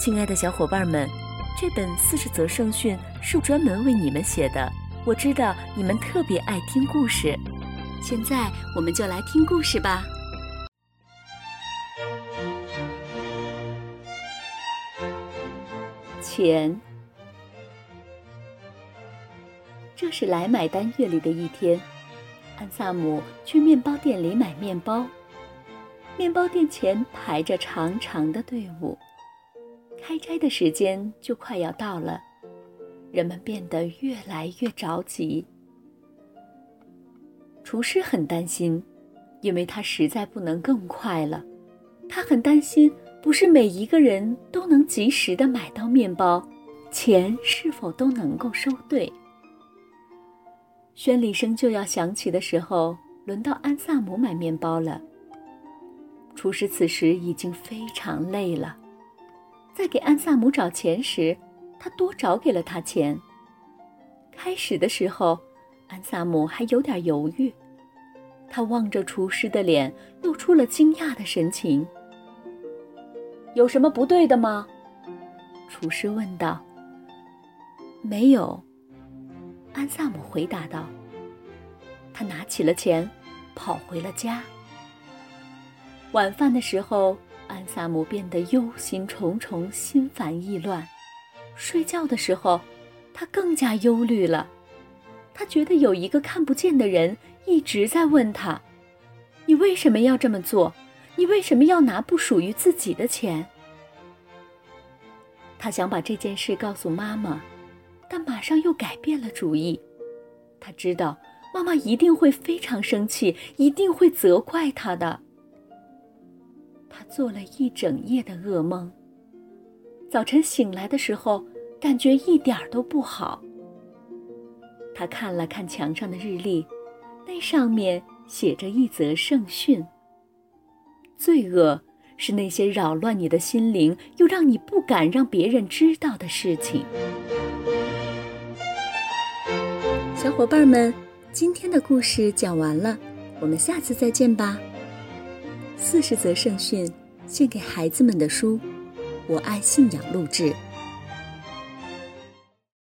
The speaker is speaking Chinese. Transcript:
亲爱的小伙伴们，这本四十则圣训是专门为你们写的。我知道你们特别爱听故事，现在我们就来听故事吧。钱，这是来买单月里的一天，安萨姆去面包店里买面包，面包店前排着长长的队伍。开斋的时间就快要到了，人们变得越来越着急。厨师很担心，因为他实在不能更快了。他很担心，不是每一个人都能及时的买到面包，钱是否都能够收对。宣礼声就要响起的时候，轮到安萨姆买面包了。厨师此时已经非常累了。在给安萨姆找钱时，他多找给了他钱。开始的时候，安萨姆还有点犹豫，他望着厨师的脸，露出了惊讶的神情。“有什么不对的吗？”厨师问道。“没有。”安萨姆回答道。他拿起了钱，跑回了家。晚饭的时候。萨姆变得忧心忡忡、心烦意乱。睡觉的时候，他更加忧虑了。他觉得有一个看不见的人一直在问他：“你为什么要这么做？你为什么要拿不属于自己的钱？”他想把这件事告诉妈妈，但马上又改变了主意。他知道妈妈一定会非常生气，一定会责怪他的。他做了一整夜的噩梦。早晨醒来的时候，感觉一点儿都不好。他看了看墙上的日历，那上面写着一则圣训：罪恶是那些扰乱你的心灵，又让你不敢让别人知道的事情。小伙伴们，今天的故事讲完了，我们下次再见吧。四十则圣训，献给孩子们的书，我爱信仰录制。